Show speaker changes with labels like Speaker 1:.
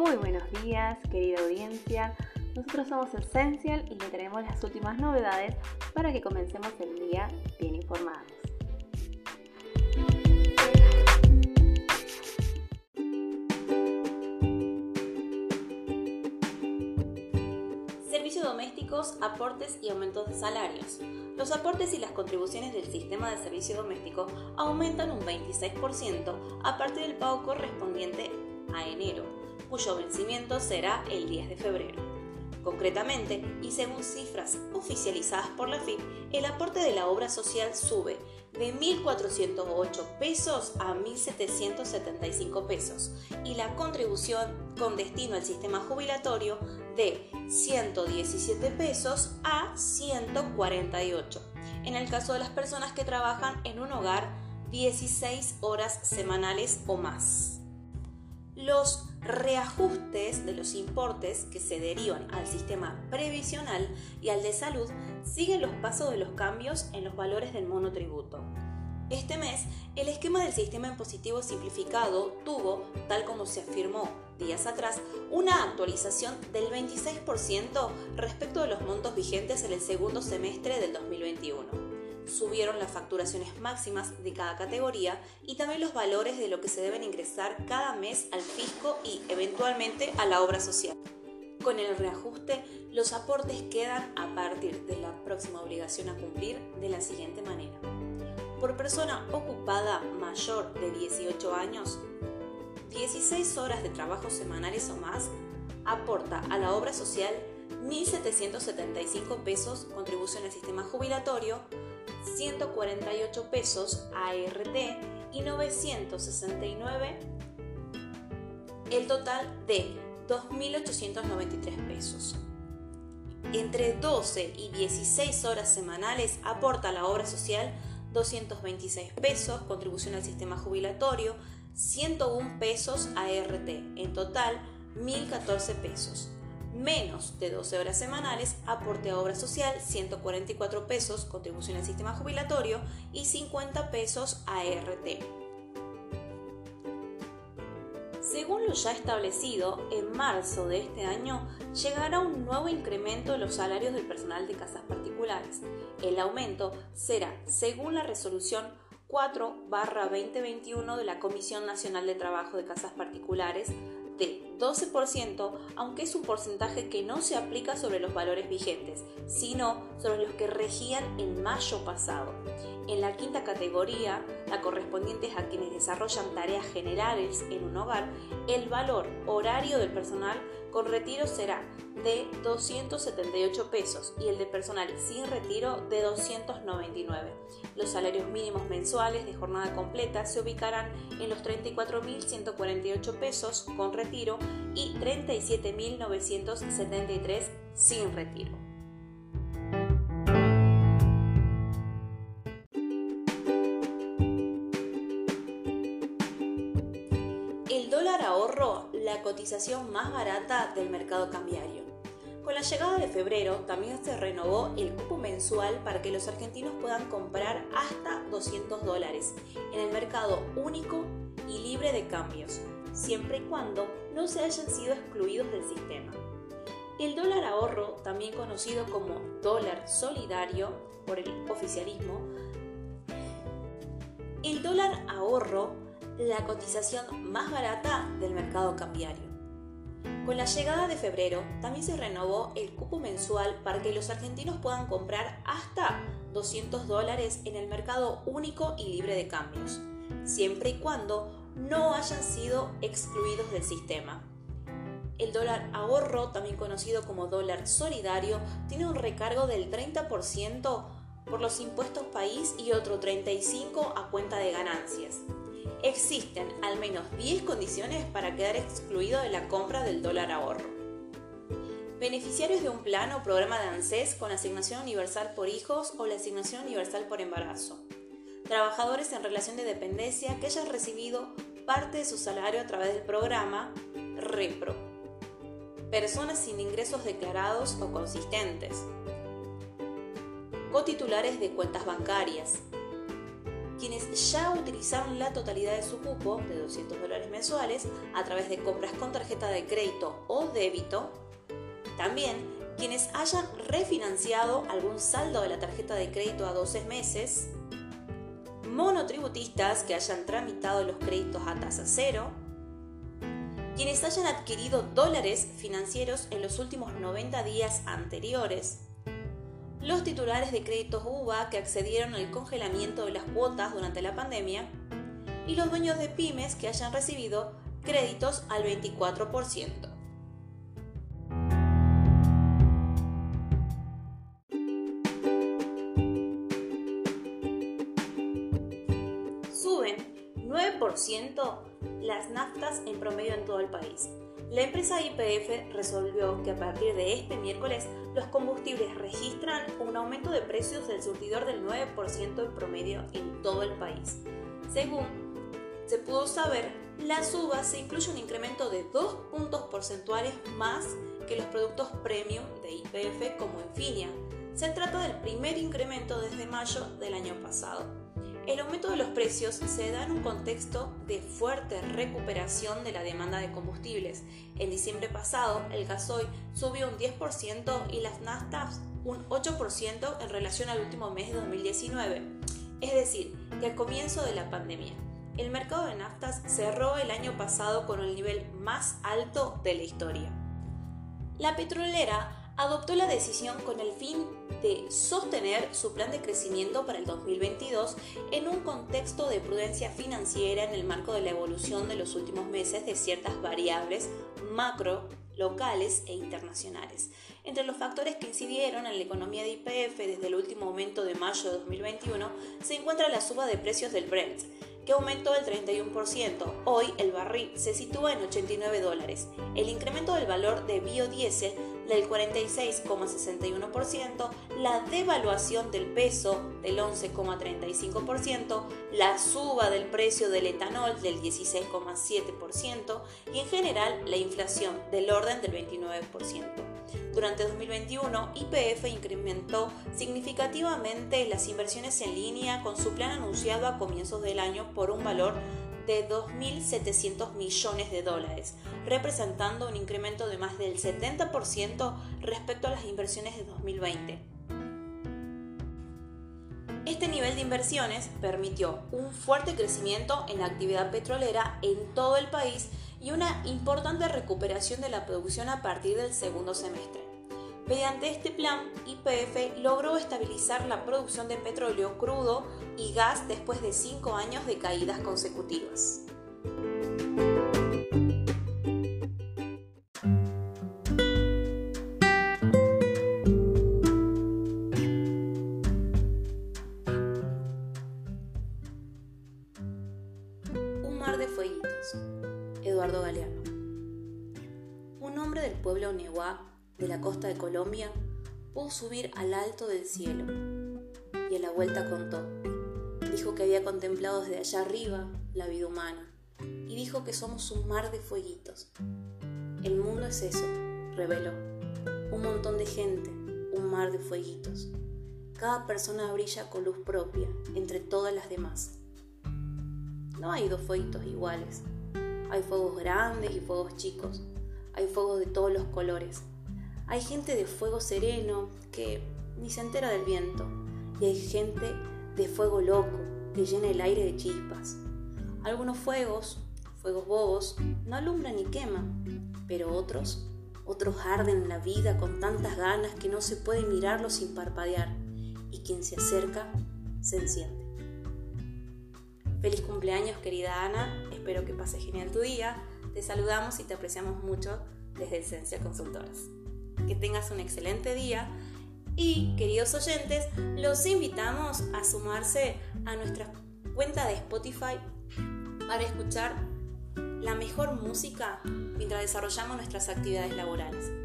Speaker 1: Muy buenos días, querida audiencia. Nosotros somos Essential y le traemos las últimas novedades para que comencemos el día bien informados.
Speaker 2: Servicios domésticos, aportes y aumentos de salarios. Los aportes y las contribuciones del sistema de servicio doméstico aumentan un 26% a partir del pago correspondiente a enero, cuyo vencimiento será el 10 de febrero. Concretamente, y según cifras oficializadas por la FIP, el aporte de la obra social sube de 1.408 pesos a 1.775 pesos y la contribución con destino al sistema jubilatorio de 117 pesos a 148. En el caso de las personas que trabajan en un hogar 16 horas semanales o más. Los reajustes de los importes que se derivan al sistema previsional y al de salud siguen los pasos de los cambios en los valores del monotributo. Este mes, el esquema del sistema impositivo simplificado tuvo, tal como se afirmó días atrás, una actualización del 26% respecto de los montos vigentes en el segundo semestre del 2021 subieron las facturaciones máximas de cada categoría y también los valores de lo que se deben ingresar cada mes al fisco y eventualmente a la obra social. Con el reajuste, los aportes quedan a partir de la próxima obligación a cumplir de la siguiente manera. Por persona ocupada mayor de 18 años, 16 horas de trabajo semanales o más, aporta a la obra social 1.775 pesos contribución al sistema jubilatorio, 148 pesos ART y 969 el total de 2.893 pesos. Entre 12 y 16 horas semanales aporta la obra social 226 pesos, contribución al sistema jubilatorio, 101 pesos ART, en total 1.014 pesos menos de 12 horas semanales, aporte a obra social 144 pesos, contribución al sistema jubilatorio y 50 pesos a ERT. Según lo ya establecido, en marzo de este año llegará un nuevo incremento de los salarios del personal de casas particulares. El aumento será, según la resolución 4-2021 de la Comisión Nacional de Trabajo de Casas Particulares, de 12%, aunque es un porcentaje que no se aplica sobre los valores vigentes, sino sobre los que regían en mayo pasado. En la quinta categoría, la correspondiente a quienes desarrollan tareas generales en un hogar, el valor horario del personal con retiro será de 278 pesos y el de personal sin retiro de 299. Los salarios mínimos mensuales de jornada completa se ubicarán en los 34.148 pesos con retiro y 37.973 sin retiro. El dólar ahorro, la cotización más barata del mercado cambiario. Con la llegada de febrero también se renovó el cupo mensual para que los argentinos puedan comprar hasta 200 dólares en el mercado único y libre de cambios, siempre y cuando no se hayan sido excluidos del sistema. El dólar ahorro, también conocido como dólar solidario por el oficialismo, el dólar ahorro la cotización más barata del mercado cambiario. Con la llegada de febrero también se renovó el cupo mensual para que los argentinos puedan comprar hasta 200 dólares en el mercado único y libre de cambios, siempre y cuando no hayan sido excluidos del sistema. El dólar ahorro, también conocido como dólar solidario, tiene un recargo del 30% por los impuestos país y otro 35% a cuenta de ganancias existen al menos 10 condiciones para quedar excluido de la compra del dólar ahorro. Beneficiarios de un plan o programa de ANSES con asignación universal por hijos o la asignación universal por embarazo. Trabajadores en relación de dependencia que hayan recibido parte de su salario a través del programa REPRO. Personas sin ingresos declarados o consistentes. Cotitulares de cuentas bancarias quienes ya utilizaron la totalidad de su cupo de 200 dólares mensuales a través de compras con tarjeta de crédito o débito. También quienes hayan refinanciado algún saldo de la tarjeta de crédito a 12 meses. Monotributistas que hayan tramitado los créditos a tasa cero. Quienes hayan adquirido dólares financieros en los últimos 90 días anteriores los titulares de créditos UVA que accedieron al congelamiento de las cuotas durante la pandemia y los dueños de pymes que hayan recibido créditos al 24%. 9% las naftas en promedio en todo el país. La empresa IPF resolvió que a partir de este miércoles los combustibles registran un aumento de precios del surtidor del 9% en promedio en todo el país. Según se pudo saber, la suba se incluye un incremento de 2 puntos porcentuales más que los productos premium de IPF como Infinia. Se trata del primer incremento desde mayo del año pasado. El aumento de los precios se da en un contexto de fuerte recuperación de la demanda de combustibles. En diciembre pasado, el gasoil subió un 10% y las naftas un 8% en relación al último mes de 2019. Es decir, que al comienzo de la pandemia. El mercado de naftas cerró el año pasado con el nivel más alto de la historia. La petrolera adoptó la decisión con el fin de sostener su plan de crecimiento para el 2022 en un contexto de prudencia financiera en el marco de la evolución de los últimos meses de ciertas variables macro, locales e internacionales. Entre los factores que incidieron en la economía de IPF desde el último momento de mayo de 2021 se encuentra la suba de precios del Brent, que aumentó el 31%. Hoy el barril se sitúa en 89 dólares. El incremento del valor de biodiesel del 46,61%, la devaluación del peso del 11,35%, la suba del precio del etanol del 16,7% y en general la inflación del orden del 29%. Durante 2021, IPF incrementó significativamente las inversiones en línea con su plan anunciado a comienzos del año por un valor de 2.700 millones de dólares, representando un incremento de más del 70% respecto a las inversiones de 2020. Este nivel de inversiones permitió un fuerte crecimiento en la actividad petrolera en todo el país y una importante recuperación de la producción a partir del segundo semestre. Mediante este plan, IPF logró estabilizar la producción de petróleo crudo y gas después de cinco años de caídas consecutivas. Un mar de fueguitos. Eduardo Galeano. Un hombre del pueblo Nehuá de la costa de Colombia pudo subir al alto del cielo y a la vuelta contó. Dijo que había contemplado desde allá arriba la vida humana y dijo que somos un mar de fueguitos. El mundo es eso, reveló. Un montón de gente, un mar de fueguitos. Cada persona brilla con luz propia entre todas las demás. No hay dos fueguitos iguales. Hay fuegos grandes y fuegos chicos. Hay fuegos de todos los colores hay gente de fuego sereno que ni se entera del viento. Y hay gente de fuego loco que llena el aire de chispas. Algunos fuegos, fuegos bobos, no alumbran ni queman, pero otros, otros arden la vida con tantas ganas que no se puede mirarlos sin parpadear. Y quien se acerca, se enciende. Feliz cumpleaños querida Ana, espero que pases genial tu día. Te saludamos y te apreciamos mucho desde Esencia Consultoras que tengas un excelente día y queridos oyentes, los invitamos a sumarse a nuestra cuenta de Spotify para escuchar la mejor música mientras desarrollamos nuestras actividades laborales.